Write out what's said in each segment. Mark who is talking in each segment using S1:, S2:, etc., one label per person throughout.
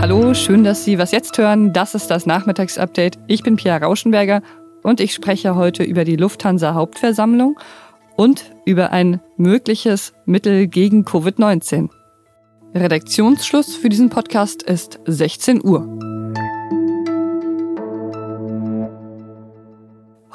S1: Hallo, schön, dass Sie was jetzt hören. Das ist das Nachmittagsupdate. Ich bin Pia Rauschenberger und ich spreche heute über die Lufthansa Hauptversammlung und über ein mögliches Mittel gegen Covid-19. Redaktionsschluss für diesen Podcast ist 16 Uhr.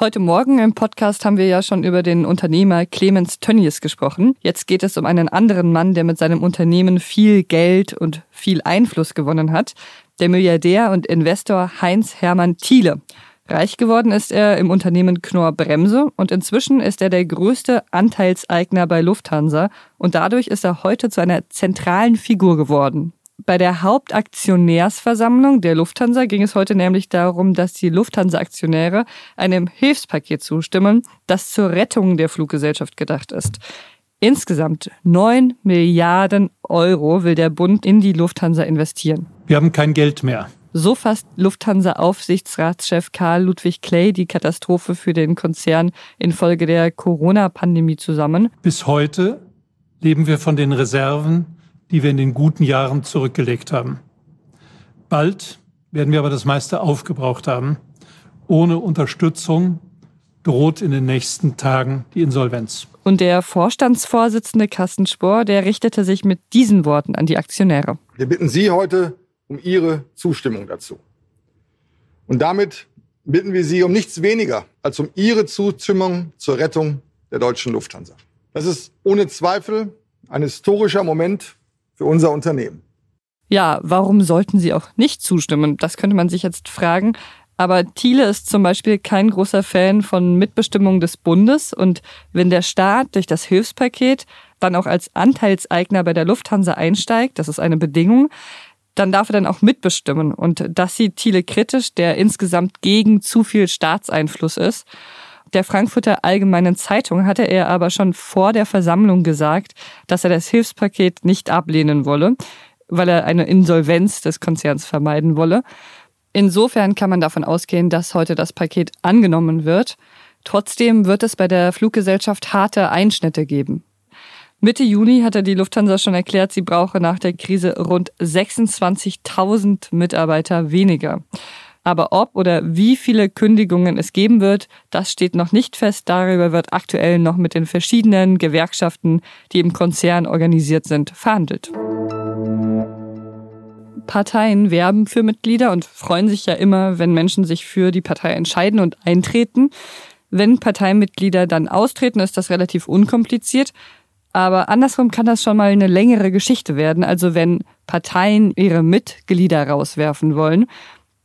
S1: Heute Morgen im Podcast haben wir ja schon über den Unternehmer Clemens Tönnies gesprochen. Jetzt geht es um einen anderen Mann, der mit seinem Unternehmen viel Geld und viel Einfluss gewonnen hat. Der Milliardär und Investor Heinz Hermann Thiele. Reich geworden ist er im Unternehmen Knorr Bremse und inzwischen ist er der größte Anteilseigner bei Lufthansa und dadurch ist er heute zu einer zentralen Figur geworden. Bei der Hauptaktionärsversammlung der Lufthansa ging es heute nämlich darum, dass die Lufthansa-Aktionäre einem Hilfspaket zustimmen, das zur Rettung der Fluggesellschaft gedacht ist. Insgesamt 9 Milliarden Euro will der Bund in die Lufthansa investieren.
S2: Wir haben kein Geld mehr.
S1: So fasst Lufthansa-Aufsichtsratschef Karl Ludwig Clay die Katastrophe für den Konzern infolge der Corona-Pandemie zusammen.
S2: Bis heute leben wir von den Reserven die wir in den guten Jahren zurückgelegt haben. Bald werden wir aber das meiste aufgebraucht haben. Ohne Unterstützung droht in den nächsten Tagen die Insolvenz.
S1: Und der Vorstandsvorsitzende Carsten Spohr, der richtete sich mit diesen Worten an die Aktionäre.
S3: Wir bitten Sie heute um Ihre Zustimmung dazu. Und damit bitten wir Sie um nichts weniger als um Ihre Zustimmung zur Rettung der deutschen Lufthansa. Das ist ohne Zweifel ein historischer Moment für unser Unternehmen.
S1: Ja, warum sollten sie auch nicht zustimmen? Das könnte man sich jetzt fragen. Aber Thiele ist zum Beispiel kein großer Fan von Mitbestimmung des Bundes. Und wenn der Staat durch das Hilfspaket dann auch als Anteilseigner bei der Lufthansa einsteigt, das ist eine Bedingung, dann darf er dann auch mitbestimmen. Und das sieht Thiele kritisch, der insgesamt gegen zu viel Staatseinfluss ist der Frankfurter Allgemeinen Zeitung hatte er aber schon vor der Versammlung gesagt, dass er das Hilfspaket nicht ablehnen wolle, weil er eine Insolvenz des Konzerns vermeiden wolle. Insofern kann man davon ausgehen, dass heute das Paket angenommen wird. Trotzdem wird es bei der Fluggesellschaft harte Einschnitte geben. Mitte Juni hatte die Lufthansa schon erklärt, sie brauche nach der Krise rund 26.000 Mitarbeiter weniger. Aber ob oder wie viele Kündigungen es geben wird, das steht noch nicht fest. Darüber wird aktuell noch mit den verschiedenen Gewerkschaften, die im Konzern organisiert sind, verhandelt. Parteien werben für Mitglieder und freuen sich ja immer, wenn Menschen sich für die Partei entscheiden und eintreten. Wenn Parteimitglieder dann austreten, ist das relativ unkompliziert. Aber andersrum kann das schon mal eine längere Geschichte werden. Also wenn Parteien ihre Mitglieder rauswerfen wollen,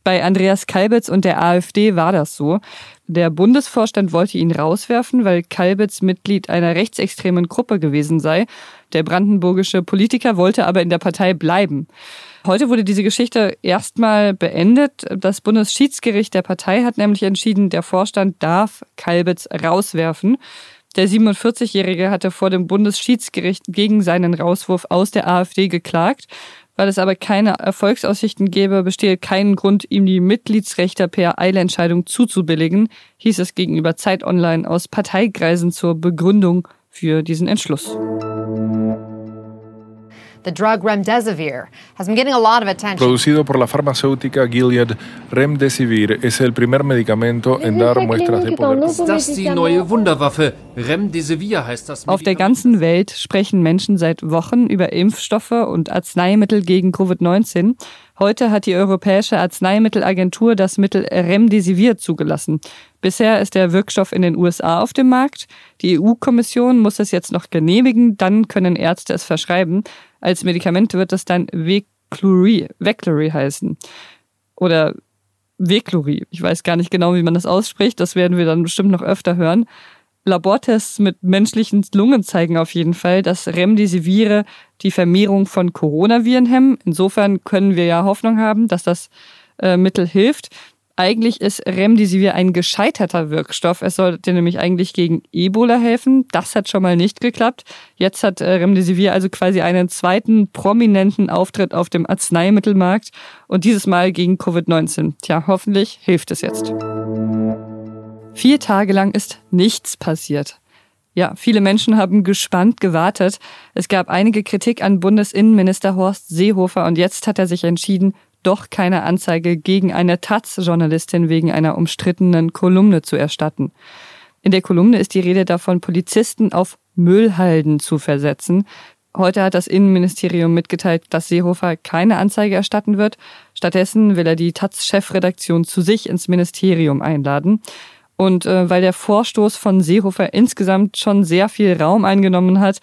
S1: bei Andreas Kalbitz und der AfD war das so. Der Bundesvorstand wollte ihn rauswerfen, weil Kalbitz Mitglied einer rechtsextremen Gruppe gewesen sei. Der brandenburgische Politiker wollte aber in der Partei bleiben. Heute wurde diese Geschichte erstmal beendet. Das Bundesschiedsgericht der Partei hat nämlich entschieden, der Vorstand darf Kalbitz rauswerfen. Der 47-Jährige hatte vor dem Bundesschiedsgericht gegen seinen Rauswurf aus der AfD geklagt. Weil es aber keine Erfolgsaussichten gäbe, bestehe kein Grund, ihm die Mitgliedsrechte per Eilentscheidung zuzubilligen, hieß es gegenüber Zeit Online aus Parteikreisen zur Begründung für diesen Entschluss.
S4: The drug remdesivir has been getting a lot of attention.
S5: Producido por la farmacéutica Gilead, Remdesivir es el primer medicamento en dar muestras de poder.
S6: Ist das die neue Wunderwaffe? Remdesivir heißt das.
S1: Auf der ganzen Welt sprechen Menschen seit Wochen über Impfstoffe und Arzneimittel gegen Covid-19. Heute hat die Europäische Arzneimittelagentur das Mittel Remdesivir zugelassen. Bisher ist der Wirkstoff in den USA auf dem Markt. Die EU-Kommission muss es jetzt noch genehmigen, dann können Ärzte es verschreiben. Als Medikament wird es dann Veclury, Veclury heißen. Oder Veclury. Ich weiß gar nicht genau, wie man das ausspricht. Das werden wir dann bestimmt noch öfter hören. Labortests mit menschlichen Lungen zeigen auf jeden Fall, dass Remdesivire die Vermehrung von Coronaviren hemmen. Insofern können wir ja Hoffnung haben, dass das äh, Mittel hilft. Eigentlich ist Remdesivir ein gescheiterter Wirkstoff. Es sollte nämlich eigentlich gegen Ebola helfen. Das hat schon mal nicht geklappt. Jetzt hat äh, Remdesivir also quasi einen zweiten prominenten Auftritt auf dem Arzneimittelmarkt und dieses Mal gegen Covid-19. Tja, hoffentlich hilft es jetzt. Vier Tage lang ist nichts passiert. Ja, viele Menschen haben gespannt gewartet. Es gab einige Kritik an Bundesinnenminister Horst Seehofer und jetzt hat er sich entschieden, doch keine Anzeige gegen eine Taz-Journalistin wegen einer umstrittenen Kolumne zu erstatten. In der Kolumne ist die Rede davon, Polizisten auf Müllhalden zu versetzen. Heute hat das Innenministerium mitgeteilt, dass Seehofer keine Anzeige erstatten wird. Stattdessen will er die Taz-Chefredaktion zu sich ins Ministerium einladen. Und äh, weil der Vorstoß von Seehofer insgesamt schon sehr viel Raum eingenommen hat,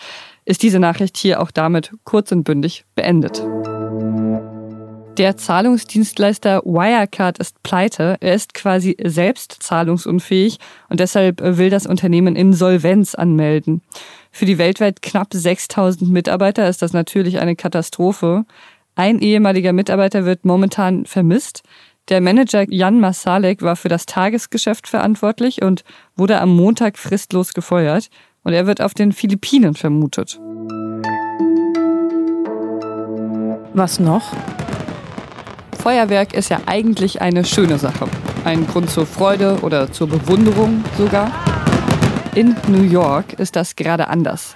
S1: ist diese Nachricht hier auch damit kurz und bündig beendet. Der Zahlungsdienstleister Wirecard ist pleite. Er ist quasi selbst zahlungsunfähig und deshalb will das Unternehmen Insolvenz anmelden. Für die weltweit knapp 6000 Mitarbeiter ist das natürlich eine Katastrophe. Ein ehemaliger Mitarbeiter wird momentan vermisst. Der Manager Jan Masalek war für das Tagesgeschäft verantwortlich und wurde am Montag fristlos gefeuert. Und er wird auf den Philippinen vermutet.
S7: Was noch?
S1: Feuerwerk ist ja eigentlich eine schöne Sache. Ein Grund zur Freude oder zur Bewunderung sogar. In New York ist das gerade anders.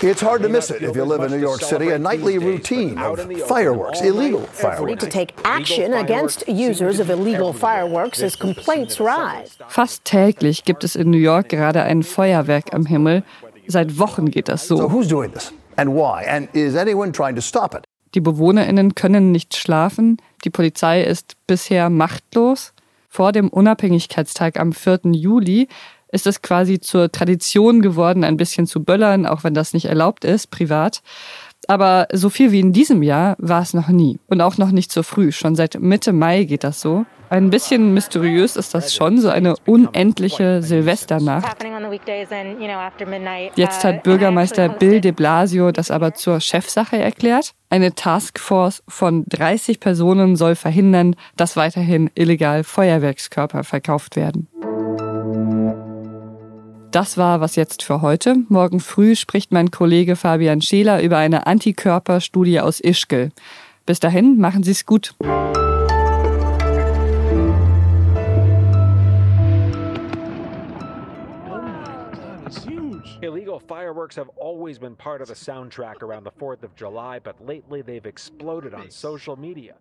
S8: It's hard to miss it if you live in New York City, a nightly routine of fireworks, illegal fireworks.
S7: to take action against users of illegal fireworks as complaints rise.
S1: Fast täglich gibt es in New York gerade ein Feuerwerk am Himmel. Seit Wochen geht das
S8: So
S1: so.
S8: who's doing this and why? And is anyone trying to stop it?
S1: Die BewohnerInnen können nicht schlafen. Die Polizei ist bisher machtlos. Vor dem Unabhängigkeitstag am 4. Juli ist es quasi zur Tradition geworden, ein bisschen zu böllern, auch wenn das nicht erlaubt ist, privat. Aber so viel wie in diesem Jahr war es noch nie. Und auch noch nicht so früh. Schon seit Mitte Mai geht das so. Ein bisschen mysteriös ist das schon, so eine unendliche Silvesternacht. Jetzt
S9: uh,
S1: hat
S9: I
S1: Bürgermeister Bill de Blasio das aber zur Chefsache erklärt. Eine Taskforce von 30 Personen soll verhindern, dass weiterhin illegal Feuerwerkskörper verkauft werden. Das war was jetzt für heute. Morgen früh spricht mein Kollege Fabian Scheler über eine Antikörperstudie aus Ischgl. Bis dahin, machen Sie es gut.
S10: Illegal fireworks have always been part of the soundtrack around the 4th of July, but lately they've exploded on social media.